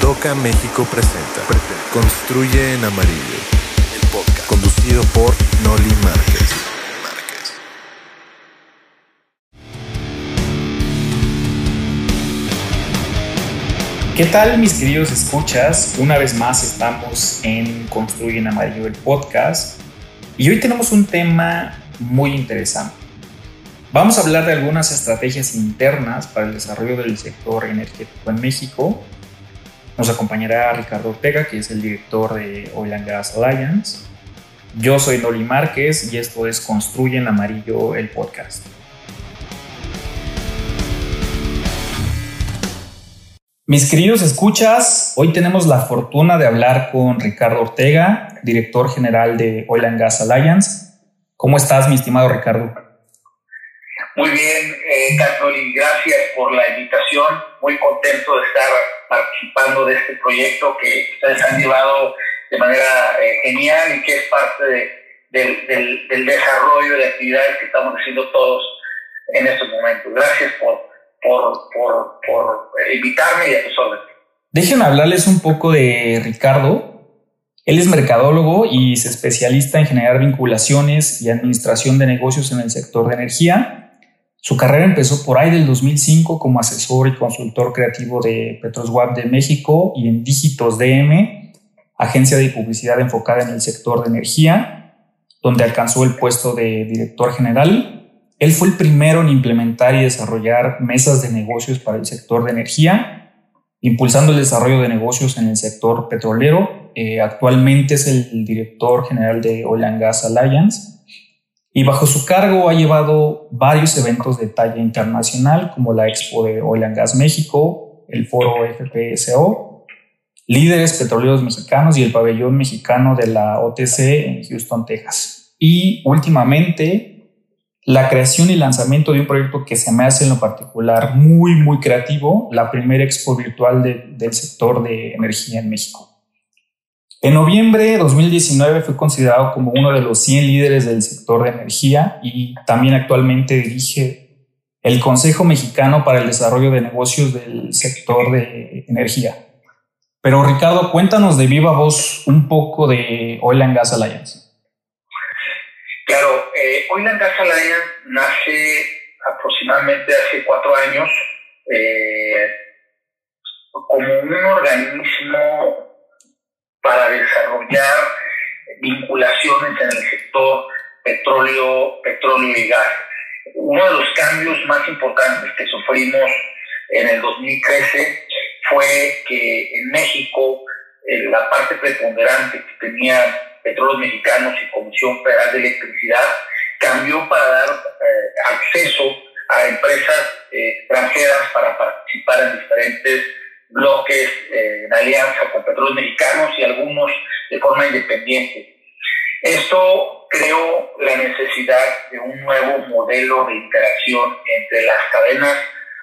Doca México presenta, Construye en Amarillo, el podcast conducido por Noli Márquez. ¿Qué tal mis queridos escuchas? Una vez más estamos en Construye en Amarillo el podcast y hoy tenemos un tema muy interesante. Vamos a hablar de algunas estrategias internas para el desarrollo del sector energético en México. Nos acompañará Ricardo Ortega, que es el director de Oil and Gas Alliance. Yo soy Noli Márquez y esto es Construye en Amarillo el podcast. Mis queridos escuchas, hoy tenemos la fortuna de hablar con Ricardo Ortega, director general de Oil and Gas Alliance. ¿Cómo estás, mi estimado Ricardo? Muy bien, eh, gracias por la invitación. Muy contento de estar participando de este proyecto que ustedes han llevado de manera eh, genial y que es parte del, del desarrollo de actividades que estamos haciendo todos en estos momentos. Gracias por, por, por, por invitarme y a tus órdenes. Déjenme hablarles un poco de Ricardo. Él es mercadólogo y se especialista en generar vinculaciones y administración de negocios en el sector de energía. Su carrera empezó por ahí del 2005 como asesor y consultor creativo de Petroswap de México y en Dígitos DM, agencia de publicidad enfocada en el sector de energía, donde alcanzó el puesto de director general él fue el primero en implementar y desarrollar mesas de negocios para el sector de energía, impulsando el desarrollo de negocios en el sector petrolero. Eh, actualmente es el director general de Oil and Gas Alliance y bajo su cargo ha llevado varios eventos de talla internacional como la Expo de Oil and Gas México, el Foro FPSO, líderes petroleros mexicanos y el pabellón mexicano de la OTC en Houston, Texas. Y últimamente la creación y lanzamiento de un proyecto que se me hace en lo particular muy, muy creativo, la primera expo virtual del sector de energía en México. En noviembre de 2019 fue considerado como uno de los 100 líderes del sector de energía y también actualmente dirige el Consejo Mexicano para el Desarrollo de Negocios del sector de energía. Pero Ricardo, cuéntanos de viva voz un poco de Oil and Gas Alliance. Claro, eh, hoy la Casa Alliance nace aproximadamente hace cuatro años eh, como un organismo para desarrollar vinculaciones en el sector petróleo, petróleo y gas. Uno de los cambios más importantes que sufrimos en el 2013 fue que en México eh, la parte preponderante que tenía Petróleos Mexicanos y Comisión Federal de Electricidad cambió para dar eh, acceso a empresas eh, extranjeras para participar en diferentes bloques eh, en alianza con Petróleos Mexicanos y algunos de forma independiente. Esto creó la necesidad de un nuevo modelo de interacción entre las cadenas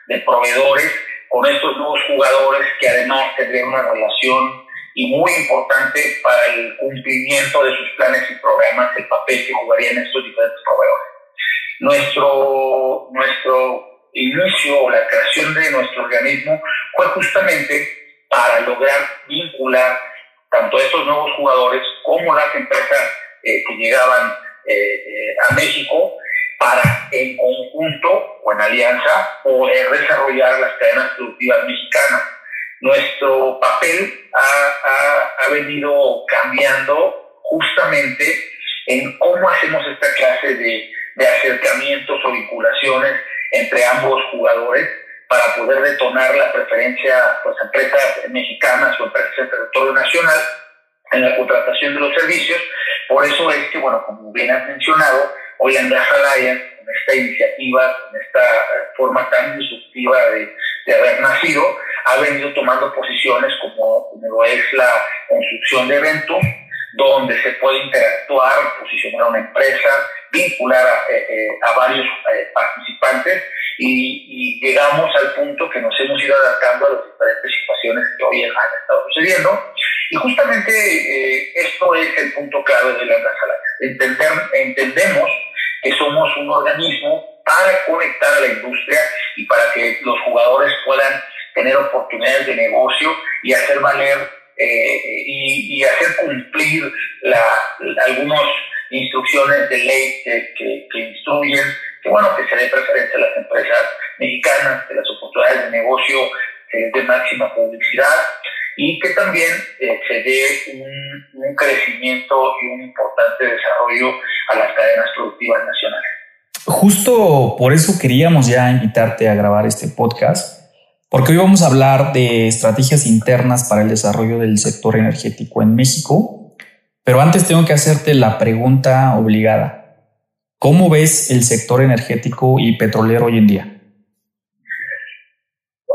de proveedores con estos nuevos jugadores que además tendrían una relación y muy importante para el cumplimiento de sus planes y programas, el papel que jugarían estos diferentes proveedores. Nuestro, nuestro inicio o la creación de nuestro organismo fue justamente para lograr vincular tanto estos nuevos jugadores como las empresas eh, que llegaban eh, eh, a México para en conjunto o en alianza poder desarrollar las cadenas productivas mexicanas. Nuestro papel ha, venido cambiando justamente en cómo hacemos esta clase de, acercamientos o vinculaciones entre ambos jugadores para poder detonar la preferencia pues, empresas mexicanas o empresas del territorio nacional en la contratación de los servicios. Por eso es que, bueno, como bien has mencionado, hoy en Gas Alliance, con esta iniciativa, con esta forma tan disruptiva de, de haber nacido, ha venido tomando posiciones como, como lo es la construcción de eventos, donde se puede interactuar, posicionar a una empresa, vincular a, eh, eh, varios eh, participantes y, llegamos al punto que nos hemos ido adaptando a las diferentes situaciones que hoy han estado sucediendo. Y justamente esto es el punto clave de la Entender, entendemos que somos un organismo para conectar a la industria y para que los jugadores puedan tener oportunidades de negocio y hacer valer eh, y, hacer cumplir la, algunas instrucciones de ley que, que, instruyen que bueno que se dé preferencia a las empresas mexicanas, que las oportunidades de negocio eh, de máxima publicidad y que también eh, se dé un, un crecimiento y un importante desarrollo a las cadenas productivas nacionales. Justo por eso queríamos ya invitarte a grabar este podcast, porque hoy vamos a hablar de estrategias internas para el desarrollo del sector energético en México. Pero antes tengo que hacerte la pregunta obligada. ¿Cómo ves el sector energético y petrolero hoy en día?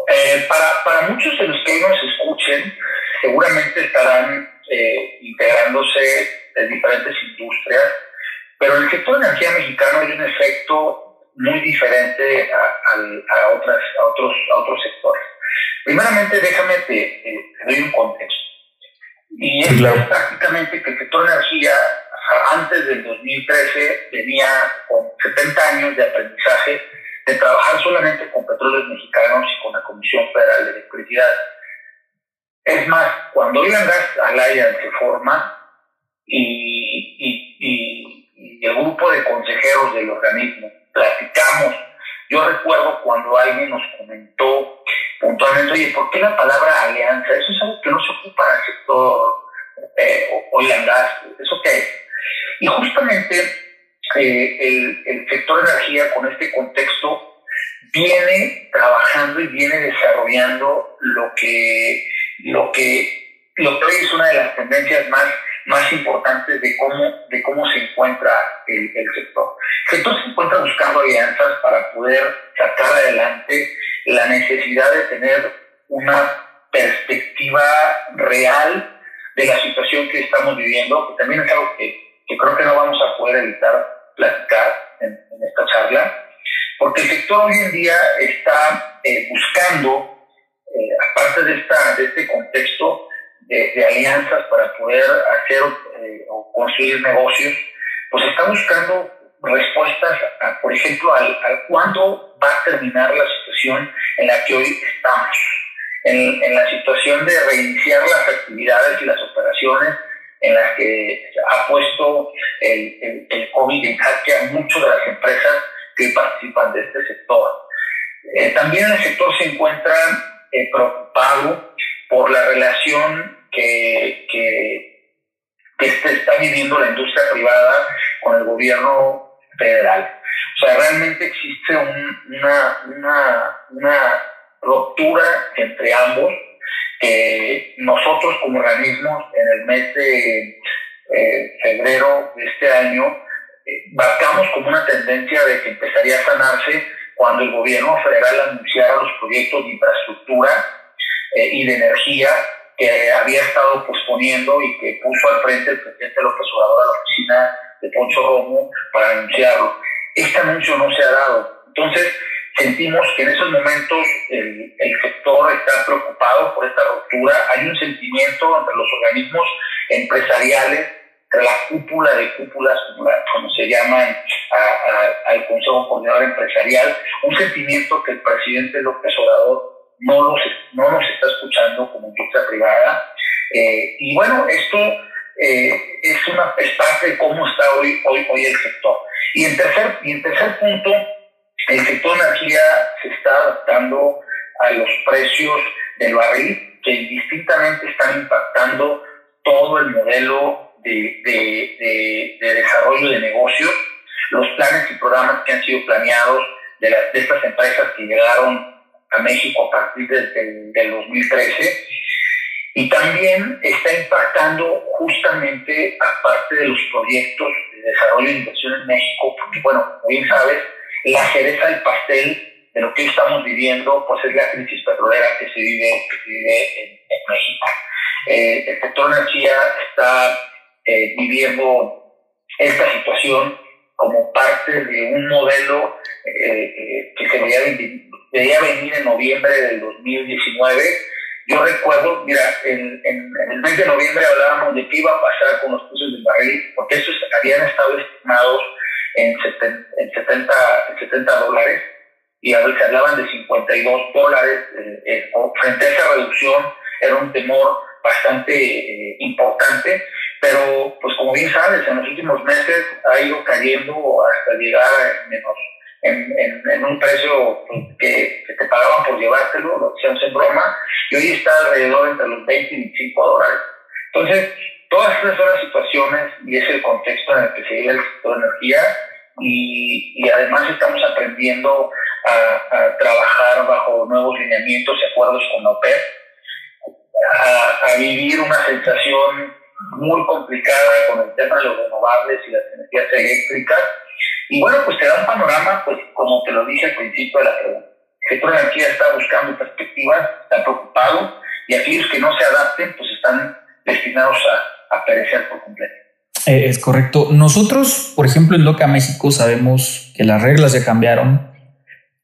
Eh, para, muchos de los que nos escuchen, seguramente estarán eh, integrándose en diferentes industrias pero el sector de energía mexicano hay un efecto muy diferente a, otras, a, otros, a otros sectores. Primeramente, déjame te, doy un contexto. Y es prácticamente que el sector energía, antes del 2013, venía con 70 años de aprendizaje de trabajar solamente con petróleos mexicanos y con la Comisión Federal de Electricidad. Es más, cuando Oil Gas Alliance se forma y, y, y y el grupo de consejeros del organismo platicamos. Yo recuerdo cuando alguien nos comentó puntualmente, oye, ¿por qué la palabra alianza? Eso es algo que no se ocupa en el sector eh, oil and gas. ¿Eso qué es? Y justamente eh, el, el sector energía con este contexto viene trabajando y viene desarrollando lo que, lo que, lo que es una de las tendencias más más importantes de cómo, de cómo se encuentra el, sector. El sector se encuentra buscando alianzas para poder sacar adelante la necesidad de tener una perspectiva real de la situación que estamos viviendo, que también es algo que, creo que no vamos a poder evitar platicar en, esta charla, porque el sector hoy en día está eh, buscando, eh, aparte de, esta, de este contexto, de, alianzas para poder hacer eh, o construir negocios, pues está buscando respuestas, por ejemplo, al, al, cuándo va a terminar la situación en la que hoy estamos, en, en, la situación de reiniciar las actividades y las operaciones en las que ha puesto el, el, el COVID en jaque a muchas de las empresas que participan de este sector. Eh, también el sector se encuentra eh, preocupado por la relación que, que, que está viviendo la industria privada con el gobierno federal. O sea, realmente existe una, una, una ruptura entre ambos. que nosotros como organismos en el mes de eh, febrero de este año eh, marcamos como una tendencia de que empezaría a sanarse cuando el gobierno federal anunciara los proyectos de infraestructura eh, y de energía que había estado posponiendo y que puso al frente el presidente López Obrador a la oficina de Poncho Romo para anunciarlo. Este anuncio no se ha dado. Entonces, sentimos que en esos momentos el, el, sector está preocupado por esta ruptura. Hay un sentimiento entre los organismos empresariales, entre la cúpula de cúpulas, como, se llaman al Consejo Coordinador Empresarial, un sentimiento que el presidente López Obrador no, los, no nos está escuchando como industria privada. Eh, y bueno, esto eh, es, una, es parte de cómo está hoy, hoy, hoy el sector. Y en, tercer, y en tercer punto, el sector de energía se está adaptando a los precios del barril que indistintamente están impactando todo el modelo de, de, de, desarrollo de negocios, los planes y programas que han sido planeados de, las, de estas empresas que llegaron a México a partir del, del 2013 y también está impactando justamente a parte de los proyectos de desarrollo e inversión en México, porque bueno, como bien sabes, la cereza del pastel de lo que estamos viviendo, pues es la crisis petrolera que se vive, que se vive en, México. Eh, el sector energía está eh, viviendo esta situación como parte de un modelo eh, que se veía debía venir en noviembre del 2019. Yo recuerdo, mira, en, el mes de noviembre hablábamos de qué iba a pasar con los precios del barril, porque esos habían estado estimados en 70, en 70, dólares. y a hablaban de 52 dólares eh, eh, frente a esa reducción era un temor bastante eh, importante, pero pues como bien sabes, en los últimos meses ha ido cayendo hasta llegar a menos en, en, un precio que, que, te pagaban por llevártelo, lo hacíamos en broma, y hoy está alrededor entre los 20 y 25 dólares. Entonces, todas estas son las situaciones y es el contexto en el que se vive el sector de energía y, y además estamos aprendiendo a, a, trabajar bajo nuevos lineamientos y acuerdos con la OPEP, a, a vivir una sensación muy complicada con el tema de los renovables y las energías eléctricas. Y bueno, pues te da un panorama, pues como te lo dije al principio de la pregunta. El sector de energía está buscando perspectivas, está preocupado, y aquellos que no se adapten, pues están destinados a, a perecer por completo. Eh, es correcto. Nosotros, por ejemplo, en Loca México sabemos que las reglas ya cambiaron,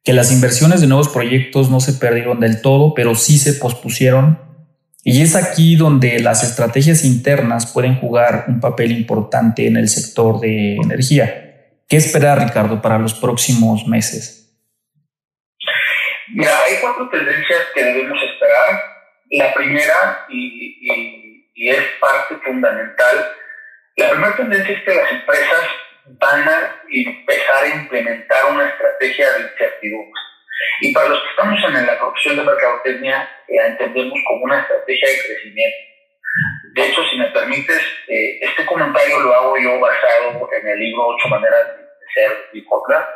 que las inversiones de nuevos proyectos no se perdieron del todo, pero sí se pospusieron y es aquí donde las estrategias internas pueden jugar un papel importante en el sector de energía. ¿Qué esperar, Ricardo, para los próximos meses? Mira, hay cuatro tendencias que debemos esperar. La primera, y, y es parte fundamental, la primera tendencia es que las empresas van a empezar a implementar una estrategia de incertidumbre. Y para los que estamos en la profesión de mercadotecnia, la entendemos como una estrategia de crecimiento. De hecho, si me permites, eh, este comentario lo hago yo basado en el libro Ocho Maneras de Ser Bicocla,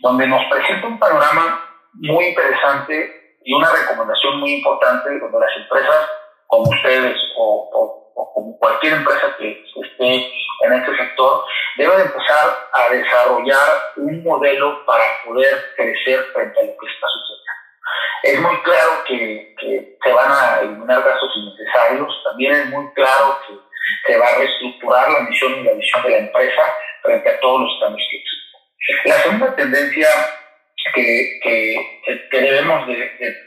donde nos presenta un panorama muy interesante y una recomendación muy importante donde las empresas como ustedes o, o, como cualquier empresa que, esté en este sector debe empezar a desarrollar un modelo para poder crecer frente a lo que está sucediendo. Es muy claro que, que se van a eliminar gastos innecesarios, también es muy claro que se va a reestructurar la misión y la visión de la empresa frente a todos los cambios que existen. La segunda tendencia que, que, que debemos de,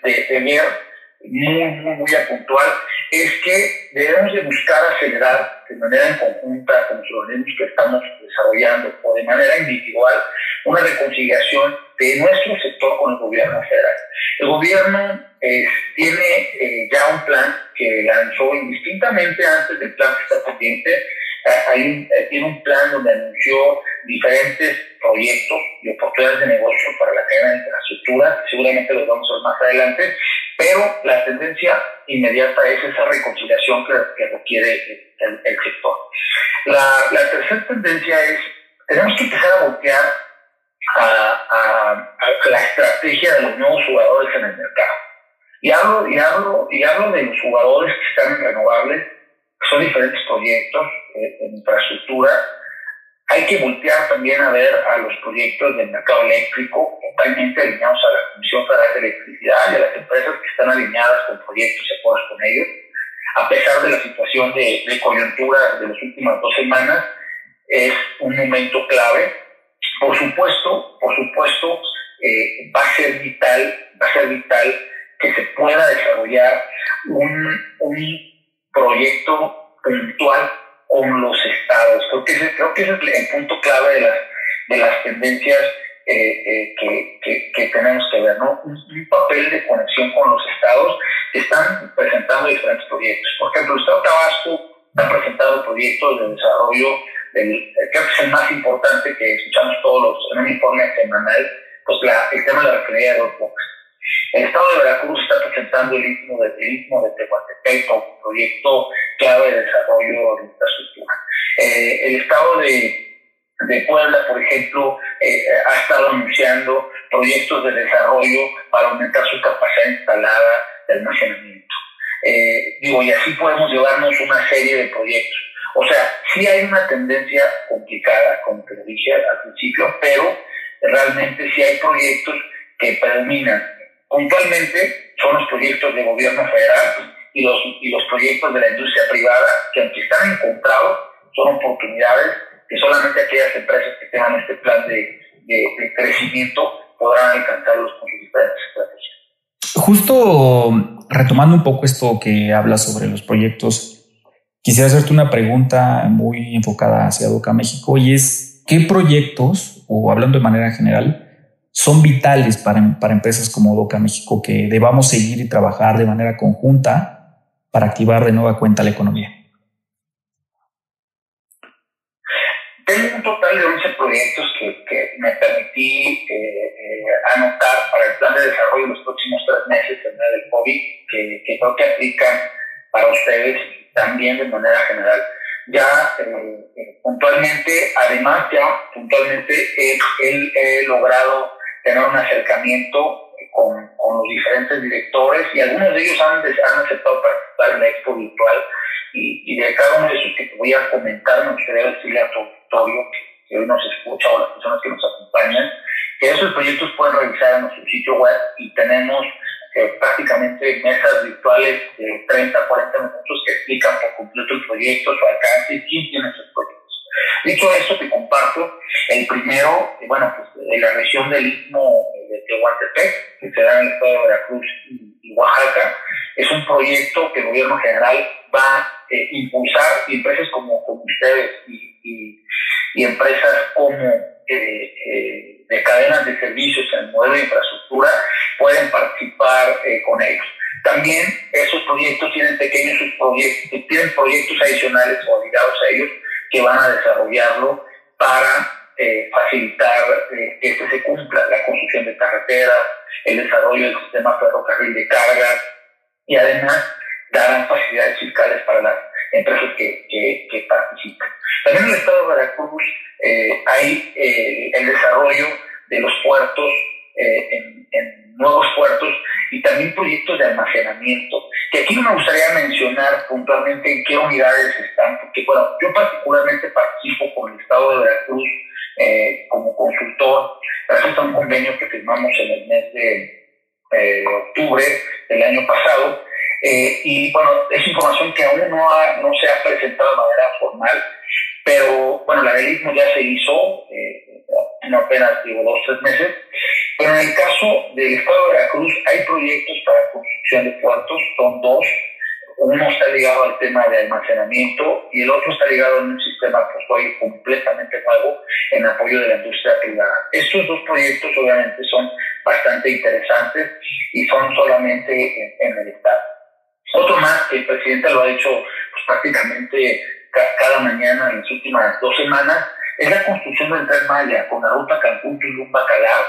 de, de ver muy, muy, muy puntual, es que debemos de buscar acelerar de manera en conjunta con los organismos que estamos desarrollando o de manera individual una reconciliación de nuestro sector con el gobierno federal. El gobierno eh, tiene eh, ya un plan que lanzó indistintamente antes del plan que está pendiente, eh, hay tiene un plan donde anunció diferentes proyectos y oportunidades de negocio para la cadena de infraestructura, seguramente los vamos a ver más adelante, pero la tendencia inmediata es esa reconciliación que, requiere el, sector. La, la, tercera tendencia es, tenemos que empezar a voltear a, la estrategia de los nuevos jugadores en el mercado. Y hablo, y hablo, y hablo de los jugadores que están en renovables, son diferentes proyectos eh, en infraestructura, hay que voltear también a ver a los proyectos del mercado eléctrico, totalmente alineados a la Comisión Federal de Electricidad y a las empresas que están alineadas con proyectos y acuerdos con ellos. A pesar de la situación de, de coyuntura de las últimas dos semanas, es un momento clave. Por supuesto, por supuesto, eh, va a ser vital, va a ser vital que se pueda desarrollar un, un proyecto puntual con los estados. Creo que ese, creo que es el punto clave de las, de las tendencias eh, eh, que, que, que, tenemos que ver, ¿no? Un, papel de conexión con los estados están presentando diferentes proyectos. Por ejemplo, el Estado de Tabasco ha presentado proyectos de desarrollo, del, creo que es el más importante que escuchamos todos los, en un informe semanal, pues la, el tema de la refinería de dos bocas. El Estado de Veracruz está presentando el Istmo de, de Tehuantepec como proyecto clave de desarrollo de infraestructura. Eh, el Estado de, de, Puebla, por ejemplo, eh, ha estado anunciando proyectos de desarrollo para aumentar su capacidad instalada de almacenamiento. Eh, digo, y así podemos llevarnos una serie de proyectos. O sea, sí hay una tendencia complicada, como te dije al principio, pero realmente sí hay proyectos que predominan Puntualmente son los proyectos de gobierno federal y los, y los proyectos de la industria privada que aunque están encontrados, son oportunidades que solamente aquellas empresas que tengan este plan de, de, crecimiento podrán alcanzarlos con sus diferentes estrategias. Justo retomando un poco esto que habla sobre los proyectos, quisiera hacerte una pregunta muy enfocada hacia Doca México y es, ¿qué proyectos, o hablando de manera general, son vitales para, para empresas como Doca México que debamos seguir y trabajar de manera conjunta para activar de nueva cuenta la economía. Tengo un total de 11 proyectos que, que me permití eh, eh, anotar para el plan de desarrollo en los próximos tres meses en medio del COVID, que, que creo que aplican para ustedes también de manera general. Ya eh, puntualmente, además ya puntualmente he, logrado tener un acercamiento con, con, los diferentes directores y algunos de ellos han, han aceptado participar en la expo virtual y, y, de cada uno de esos que te voy a comentar me gustaría decirle a tu auditorio que, hoy nos escucha o las personas que nos acompañan que esos proyectos pueden revisar en nuestro sitio web y tenemos eh, prácticamente mesas virtuales de 30, 40 minutos que explican por completo el proyecto, su alcance y quién tiene esos proyectos. Dicho esto, te comparto el primero, eh, bueno, pues de la región del Istmo de Tehuantepec, que se da en el estado de Veracruz y Oaxaca. Es un proyecto que el gobierno general va a impulsar y empresas como, como ustedes y, y, y empresas como de cadenas de servicios en el modelo de infraestructura pueden participar con ellos. También esos proyectos tienen pequeños proyectos, tienen proyectos adicionales o ligados a ellos que van a desarrollarlo para eh, facilitar eh, que este se cumpla, la construcción de carreteras, el desarrollo del sistema ferrocarril de carga y además darán facilidades fiscales para las empresas que, que, participan. También en el estado de Veracruz eh, hay el desarrollo de los puertos en, en nuevos puertos y también proyectos de almacenamiento, que aquí me gustaría mencionar puntualmente en qué unidades están, porque bueno, yo particularmente participo con el Estado de Veracruz eh, como consultor, gracias a un convenio que firmamos en el mes de eh, octubre del año pasado, eh, y bueno, es información que aún no, ha, no se ha presentado de manera formal, pero bueno, la del ya se hizo, en apenas digo, dos, tres meses, pero en el caso del Estado de Veracruz hay proyectos para construcción de puertos, son dos. Uno está ligado al tema de almacenamiento y el otro está ligado a un sistema portuario completamente nuevo en apoyo de la industria privada. Estos dos proyectos obviamente son bastante interesantes y son solamente en, el Estado. Otro más que el presidente lo ha hecho pues, prácticamente cada mañana en las últimas dos semanas es la construcción del tren Maya con la ruta Cancún, Tulum, Bacalar,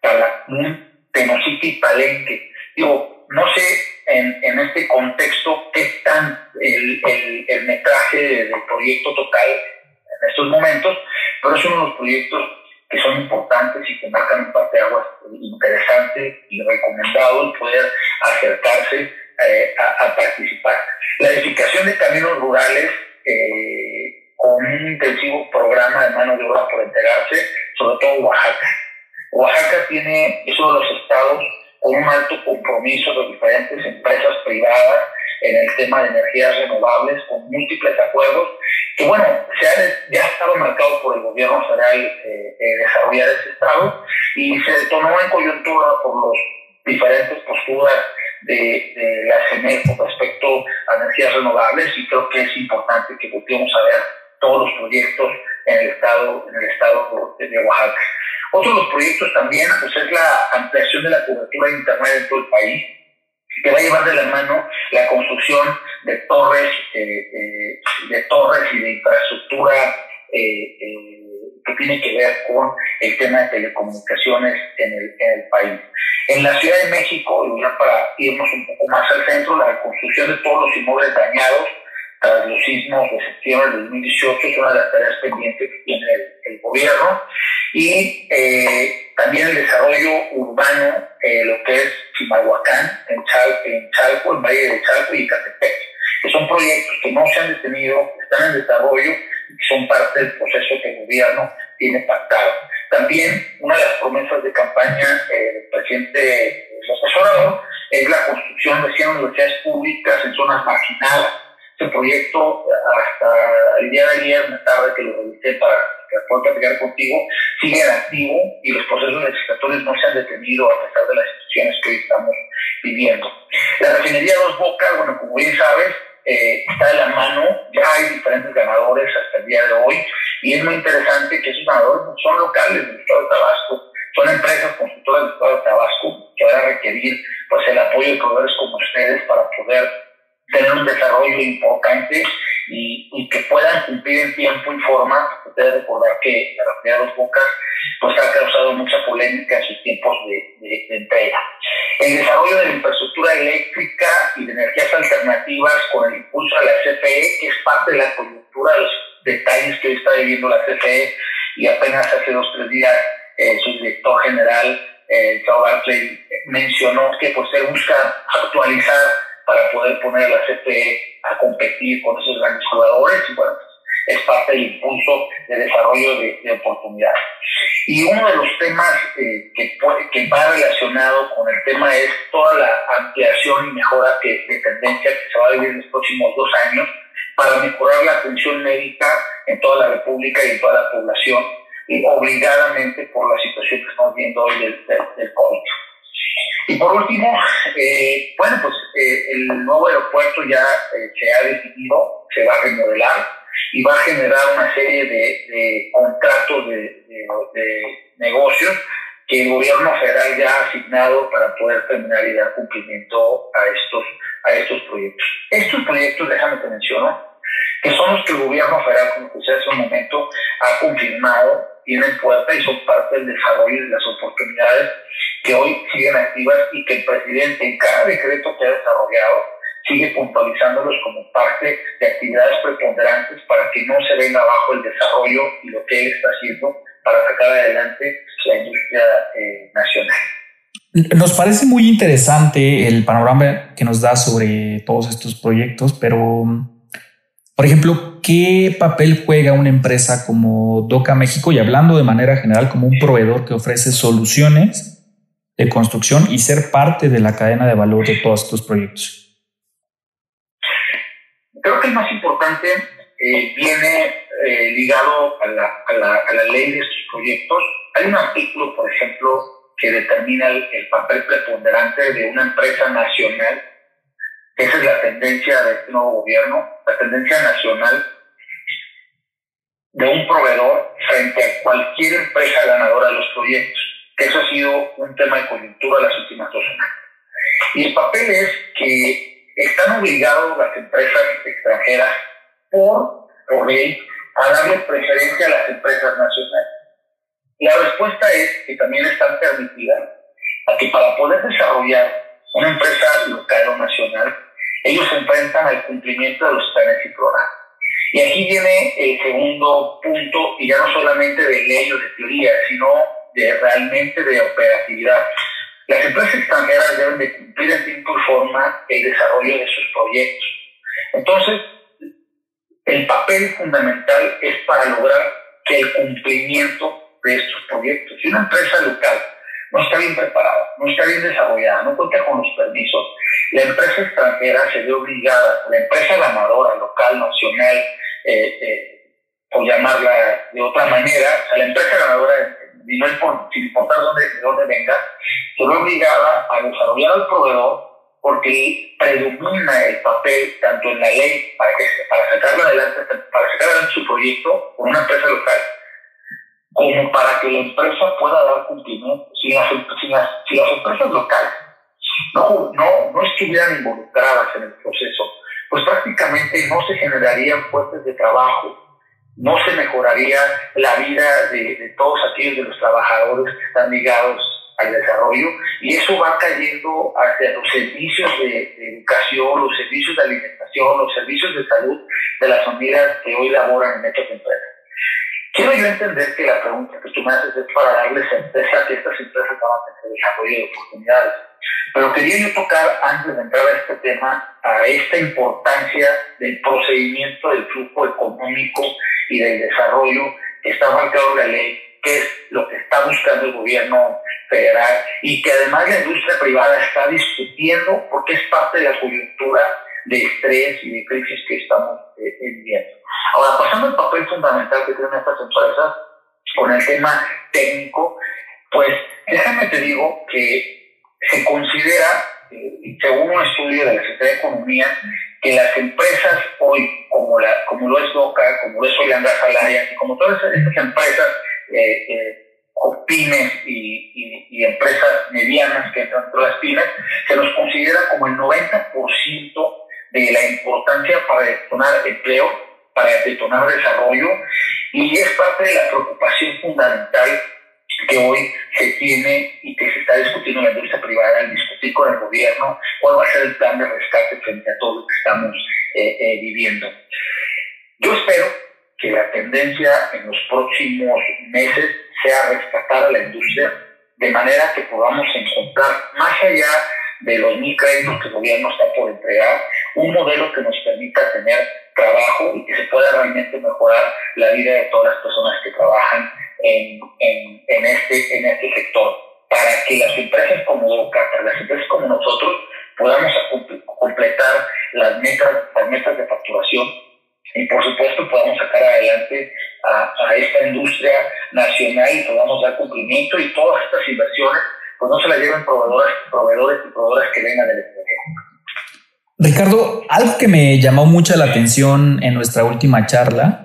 Calakmul, Tenosique y Palenque. Digo, no sé en, este contexto qué tan el, el, metraje del proyecto total en estos momentos, pero es uno de los proyectos que son importantes y que marcan un parteaguas interesante y recomendado el poder acercarse eh, a, participar. La edificación de caminos rurales eh, con un intensivo programa de mano de obra por entregarse, sobre todo Oaxaca. Oaxaca tiene, es uno de los estados un alto compromiso de diferentes empresas privadas en el tema de energías renovables, con múltiples acuerdos, que bueno, se ha, ya estaba marcado por el gobierno federal eh, eh, desarrollar ese estado y se detonó en coyuntura por los diferentes posturas de, la CEMEC con respecto a energías renovables y creo que es importante que volvamos a ver todos los proyectos en el estado, en el estado de Oaxaca. Otro de los proyectos también pues, es la ampliación de la cobertura de Internet en todo el país, que va a llevar de la mano la construcción de torres, eh, eh, de torres y de infraestructura eh, que tiene que ver con el tema de telecomunicaciones en el, en el país. En la Ciudad de México, ya para irnos un poco más al centro, la construcción de todos los inmuebles dañados tras los sismos de septiembre de 2018 es una de las tareas pendientes que tiene el, gobierno y eh, también el desarrollo urbano, eh, lo que es Chimalhuacán, en Chalco, en Chalco, en Valle de Chalco y Catepec, que son proyectos que no se han detenido, están en desarrollo y son parte del proceso que el gobierno tiene pactado. También una de las promesas de campaña eh, del presidente López Obrador es la construcción de 100 universidades públicas en zonas marginadas este proyecto, hasta el día de ayer, una tarde que lo revisé para que pueda platicar contigo, sigue activo y los procesos legislatorios no se han detenido a pesar de las situaciones que hoy estamos viviendo. La refinería Dos Bocas, bueno, como bien sabes, eh, está de la mano, ya hay diferentes ganadores hasta el día de hoy, y es muy interesante que esos ganadores son locales del estado de Tabasco, Son empresas constructoras del Estado de Tabasco que van a requerir pues, el apoyo de proveedores como ustedes para poder tener un desarrollo importante y, y que puedan cumplir en tiempo y forma. Ustedes recordar que la refinería de los Bocas pues ha causado mucha polémica en sus tiempos de, de, entrega. El desarrollo de la infraestructura eléctrica y de energías alternativas con el impulso a la CFE, que es parte de la coyuntura de los detalles que hoy está viviendo la CFE y apenas hace dos o tres días eh, su director general, eh, Barclay, mencionó que pues se busca actualizar para poder poner a la CFE a competir con esos grandes jugadores y bueno, es parte del impulso de desarrollo de, oportunidades. Y uno de los temas eh, que, que va relacionado con el tema es toda la ampliación y mejora que, de tendencia que se va a vivir en los próximos dos años para mejorar la atención médica en toda la República y en toda la población, y obligadamente por la situación que estamos viendo hoy del, del, COVID. Y por último, eh, bueno, pues eh, el nuevo aeropuerto ya se ha decidido, se va a remodelar, y va a generar una serie de, contratos de, negocios que el gobierno federal ya ha asignado para poder terminar y dar cumplimiento a estos, a estos proyectos. Estos proyectos, déjame te menciono, que son los que el gobierno federal, como decía hace un momento, ha confirmado, tienen puerta y son parte del desarrollo de las oportunidades que hoy siguen activas y que el presidente en cada decreto que ha desarrollado sigue puntualizándolos como parte de actividades preponderantes para que no se venga abajo el desarrollo y lo que él está haciendo para sacar adelante la industria eh, nacional. Nos parece muy interesante el panorama que nos da sobre todos estos proyectos, pero, por ejemplo, ¿qué papel juega una empresa como DOCA México y hablando de manera general como un proveedor que ofrece soluciones de construcción y ser parte de la cadena de valor de todos estos proyectos? Creo que el más importante eh, viene eh, ligado a la, a, la, a la, ley de estos proyectos. Hay un artículo, por ejemplo, que determina el, papel preponderante de una empresa nacional. Esa es la tendencia de este nuevo gobierno, la tendencia nacional de un proveedor frente a cualquier empresa ganadora de los proyectos. Eso ha sido un tema de coyuntura las últimas dos semanas. Y el papel es que están obligados las empresas extranjeras por, por ley a darle preferencia a las empresas nacionales. La respuesta es que también están permitidas a que para poder desarrollar una empresa local o nacional, ellos se enfrentan al cumplimiento de los planes y programas. Y aquí viene el segundo punto, y ya no solamente de ley o de teoría, sino de realmente de operatividad. Las empresas extranjeras deben de cumplir en tiempo y forma el desarrollo de sus proyectos. Entonces, el papel fundamental es para lograr que el cumplimiento de estos proyectos. Si una empresa local no está bien preparada, no está bien desarrollada, no cuenta con los permisos, la empresa extranjera se ve obligada, la empresa ganadora, local, nacional, eh, eh, por llamarla de otra manera, o la empresa ganadora y no importar dónde, de dónde venga, se ve obligada a desarrollar al proveedor porque predomina el papel tanto en la ley para, que, para sacarlo adelante, para sacar adelante su proyecto con una empresa local, como para que la empresa pueda dar cumplimiento. Si las, si las, si las empresas locales no, no, no estuvieran involucradas en el proceso, pues prácticamente no se generarían fuentes de trabajo no se mejoraría la vida de, todos aquellos de los trabajadores que están ligados al desarrollo y eso va cayendo hacia los servicios de, educación, los servicios de alimentación, los servicios de salud de las familias que hoy laboran en estas empresas. Quiero yo entender que la pregunta que tú me haces es para darles certeza que estas empresas van a tener desarrollo de oportunidades. Pero quería yo tocar, antes de entrar a este tema, a esta importancia del procedimiento del flujo económico y del desarrollo que está marcado en la ley, que es lo que está buscando el gobierno federal y que además la industria privada está discutiendo porque es parte de la coyuntura de estrés y de crisis que estamos eh, viviendo. Ahora, pasando al papel fundamental que tienen estas empresas con el tema técnico, pues déjame te digo que se considera, eh, según un estudio de la Secretaría de Economía, que las empresas hoy, como, la, como lo es DOCA, como lo es Gas Alaya, y como todas estas empresas eh, eh, pymes y, y, empresas medianas que entran entre las pymes, se nos considera como el 90% de la importancia para detonar empleo, para detonar desarrollo, y es parte de la preocupación fundamental que hoy se tiene y que se está discutiendo en la industria privada, al discutir con el gobierno cuál va a ser el plan de rescate frente a todo lo que estamos eh, eh, viviendo. Yo espero que la tendencia en los próximos meses sea rescatar a la industria de manera que podamos encontrar, más allá de los mil créditos que el gobierno está por entregar, un modelo que nos permita tener trabajo y que se pueda realmente mejorar la vida de todas las personas que trabajan en, en, en este, en este sector, para que las empresas como para las empresas como nosotros, podamos completar las metas, las metas de facturación y por supuesto podamos sacar adelante a, a, esta industria nacional y podamos dar cumplimiento y todas estas inversiones pues no se las lleven proveedores, proveedores y proveedoras que vengan del extranjero. Ricardo, algo que me llamó mucho la atención en nuestra última charla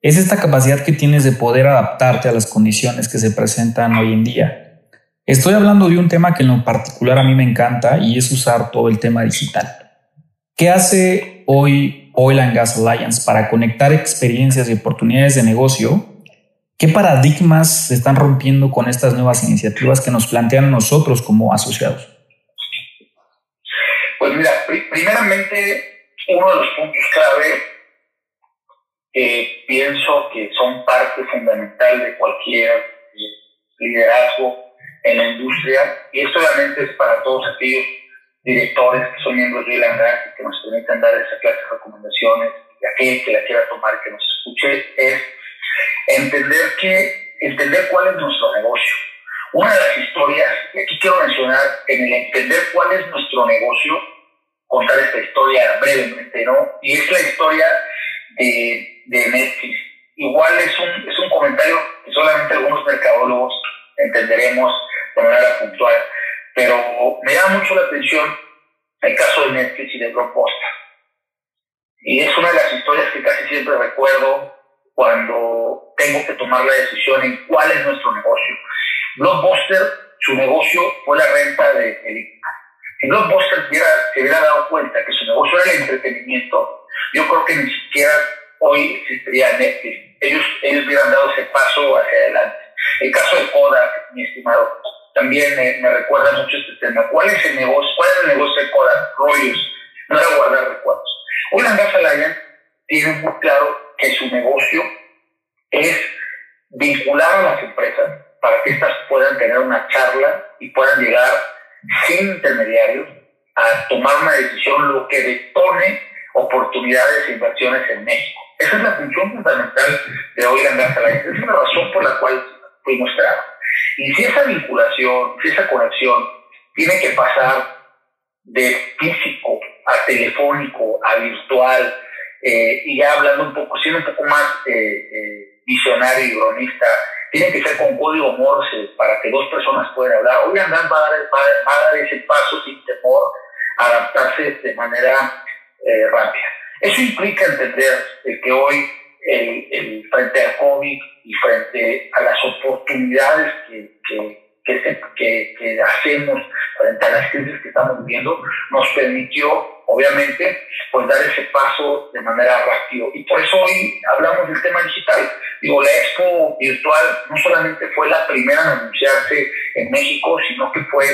es esta capacidad que tienes de poder adaptarte a las condiciones que se presentan hoy en día. Estoy hablando de un tema que en lo particular a mí me encanta y es usar todo el tema digital. ¿Qué hace hoy Oil and Gas Alliance para conectar experiencias y oportunidades de negocio? ¿Qué paradigmas se están rompiendo con estas nuevas iniciativas que nos plantean nosotros como asociados? Pues mira, primeramente, uno de los puntos clave que pienso que son parte fundamental de cualquier liderazgo en la industria, y esto obviamente es para todos aquellos directores que son miembros de la y que nos permiten dar esa clase de recomendaciones, y aquel que la quiera tomar, que nos escuche, es entender que, entender cuál es nuestro negocio. Una de las historias, y aquí quiero mencionar, en el entender cuál es nuestro negocio, contar esta historia brevemente, ¿no? Y es la historia de, de Netflix. Igual es un, es un comentario que solamente algunos mercadólogos entenderemos de manera puntual. Pero me llama mucho la atención el caso de Netflix y de Blockbuster. Y es una de las historias que casi siempre recuerdo cuando tengo que tomar la decisión en cuál es nuestro negocio. Blockbuster, su negocio fue la renta de películas. Si Blockbuster hubiera, se hubiera dado cuenta que su negocio era el entretenimiento, yo creo que ni siquiera hoy existiría Netflix. Ellos, ellos hubieran dado ese paso hacia adelante. El caso de Kodak, mi estimado, también me, recuerda mucho este tema. ¿Cuál es el negocio? ¿Cuál es el negocio de Kodak? Rollos, no era guardar recuerdos. Hoy la Alliance tiene muy claro que su negocio es vincular a las empresas para que éstas puedan tener una charla y puedan llegar sin intermediarios a tomar una decisión, lo que detone oportunidades e inversiones en México. Esa es la función fundamental de hoy la Alliance. Esa es la razón por la cual fuimos creados. Y si esa vinculación, si esa conexión tiene que pasar de físico a telefónico, a virtual, eh, y ya hablando un poco, siendo un poco más eh, eh, visionario y cronista, tiene que ser con código Morse para que dos personas puedan hablar. Hoy Andrés va a, va, a dar ese paso sin temor, adaptarse de manera rápida. Eso implica entender que hoy el, el, frente al COVID y frente a las oportunidades que, que, que, que, hacemos frente a las crisis que estamos viviendo, nos permitió, obviamente, pues dar ese paso de manera rápida. Y por eso hoy hablamos del tema digital. Digo, la expo virtual no solamente fue la primera en anunciarse en México, sino que fue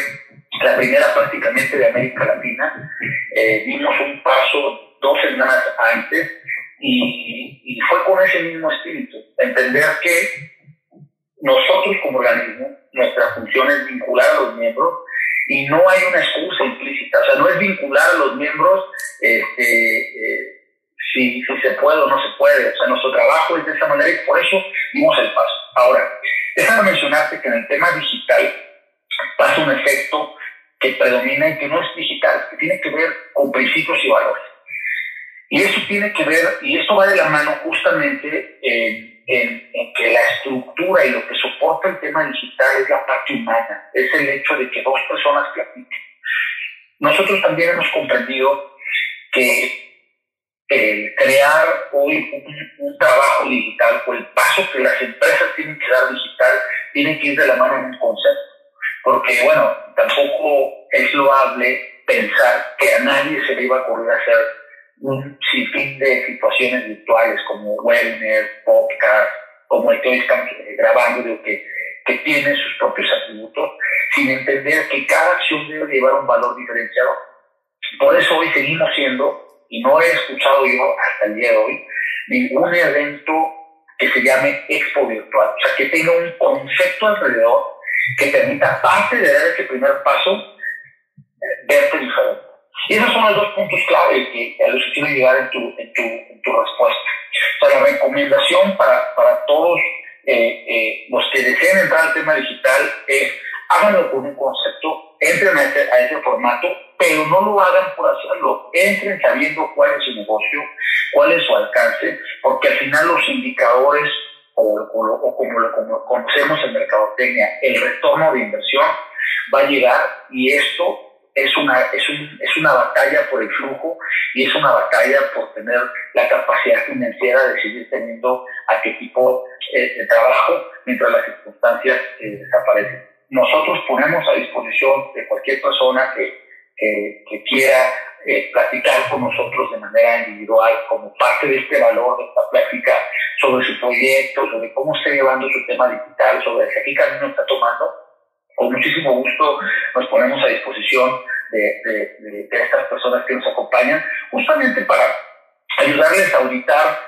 la primera prácticamente de América Latina. Eh, dimos un paso dos semanas antes y, fue con ese mismo espíritu, entender que nosotros como organismo, nuestra función es vincular a los miembros y no hay una excusa implícita, o sea, no es vincular a los miembros este, eh, si, si, se puede o no se puede, o sea, nuestro trabajo es de esa manera y por eso dimos el paso. Ahora, déjame mencionarte que en el tema digital pasa un efecto que predomina y que no es digital, que tiene que ver con principios y valores. Y eso tiene que ver, y esto va de la mano justamente en, que la estructura y lo que soporta el tema digital es la parte humana, es el hecho de que dos personas platiquen. Nosotros también hemos comprendido que el crear hoy un, trabajo digital o el paso que las empresas tienen que dar digital tiene que ir de la mano en un concepto. Porque, bueno, tampoco es loable pensar que a nadie se le iba a ocurrir hacer un sinfín de situaciones virtuales como webinars, podcast, como el que estamos eh, grabando, que, que tiene sus propios atributos, sin entender que cada acción debe llevar un valor diferenciado. Por eso hoy seguimos siendo, y no he escuchado yo hasta el día de hoy, ningún evento que se llame Expo Virtual, o sea, que tenga un concepto alrededor que permita, parte de dar ese primer paso, eh, verte diferente. Y esos son los dos puntos clave que, a los que quiero llegar en tu, en tu, en tu respuesta. O sea, la recomendación para, para todos eh, eh, los que deseen entrar al tema digital es háganlo con un concepto, entren a ese, a ese formato, pero no lo hagan por hacerlo. Entren sabiendo cuál es su negocio, cuál es su alcance, porque al final los indicadores, o, o, como lo conocemos en mercadotecnia, el retorno de inversión va a llegar y esto es una, es, un, es una batalla por el flujo y es una batalla por tener la capacidad financiera de seguir teniendo a qué tipo eh, de trabajo mientras las circunstancias eh, desaparecen. Nosotros ponemos a disposición de cualquier persona que, que, que quiera eh, platicar con nosotros de manera individual como parte de este valor, de esta plática sobre su proyecto, sobre cómo está llevando su tema digital, sobre qué camino está tomando. Con muchísimo gusto nos ponemos a disposición de, estas personas que nos acompañan, justamente para ayudarles a auditar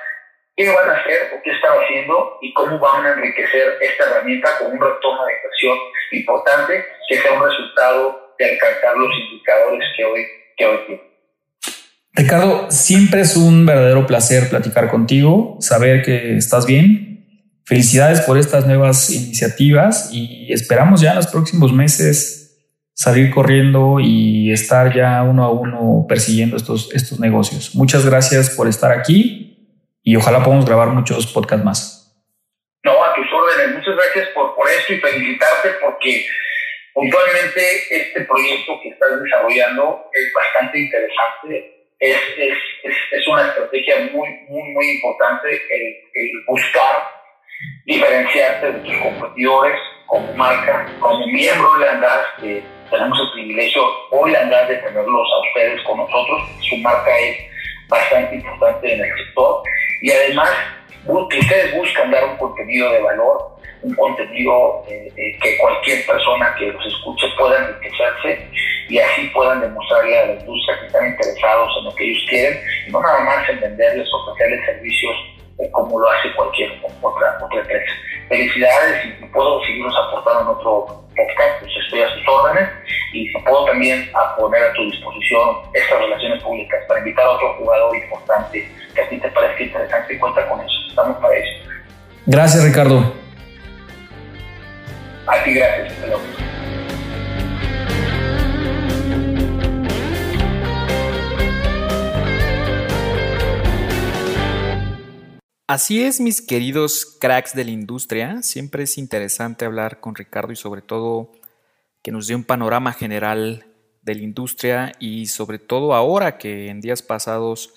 qué van a hacer o qué están haciendo y cómo van a enriquecer esta herramienta con un retorno de inversión importante que sea un resultado de alcanzar los indicadores que hoy, que hoy tienen. Ricardo, siempre es un verdadero placer platicar contigo, saber que estás bien. Felicidades por estas nuevas iniciativas y esperamos ya en los próximos meses salir corriendo y estar ya uno a uno persiguiendo estos, estos negocios. Muchas gracias por estar aquí y ojalá podamos grabar muchos podcasts más. No, a tus órdenes. Muchas gracias por, por esto y felicitarte porque puntualmente este proyecto que estás desarrollando es bastante interesante es, es, es, es, una estrategia muy, muy, muy importante el, el, buscar diferenciarte de tus competidores como marca, como miembro Andaz, que tenemos el privilegio hoy Andaz de tenerlos a ustedes con nosotros. Su marca es bastante importante en el sector y además ustedes buscan dar un contenido de valor, un contenido eh, eh, que cualquier persona que los escuche pueda enriquecerse y así puedan demostrarle a la industria que están interesados en lo que ellos quieren y no nada más en venderles ofrecerles servicios como lo hace cualquier otra, otra empresa. Felicidades y puedo seguirnos aportando en otro podcast, pues estoy a sus órdenes y puedo también a poner a tu disposición estas relaciones públicas para invitar a otro jugador importante que a ti te parezca interesante y cuenta con eso. Estamos para eso. Gracias, Ricardo. A ti, gracias. Así es, mis queridos cracks de la industria. Siempre es interesante hablar con Ricardo y sobre todo que nos dé un panorama general de la industria y sobre todo ahora que en días pasados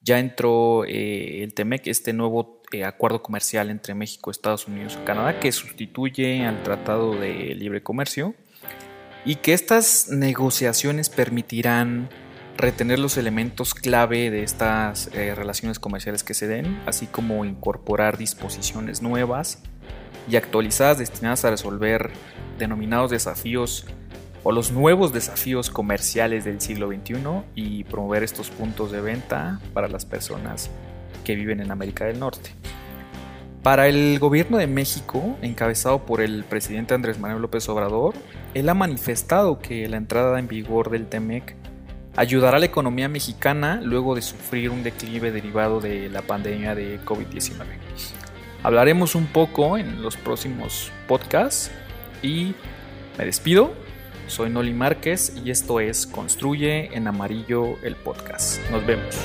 ya entró eh, el TEMEC, este nuevo eh, acuerdo comercial entre México, Estados Unidos y Canadá que sustituye al Tratado de Libre Comercio y que estas negociaciones permitirán retener los elementos clave de estas eh, relaciones comerciales que se den, así como incorporar disposiciones nuevas y actualizadas destinadas a resolver denominados desafíos o los nuevos desafíos comerciales del siglo XXI y promover estos puntos de venta para las personas que viven en América del Norte. Para el gobierno de México, encabezado por el presidente Andrés Manuel López Obrador, él ha manifestado que la entrada en vigor del TEMEC ayudará a la economía mexicana luego de sufrir un declive derivado de la pandemia de COVID-19. Hablaremos un poco en los próximos podcasts y me despido. Soy Noli Márquez y esto es Construye en Amarillo el podcast. Nos vemos.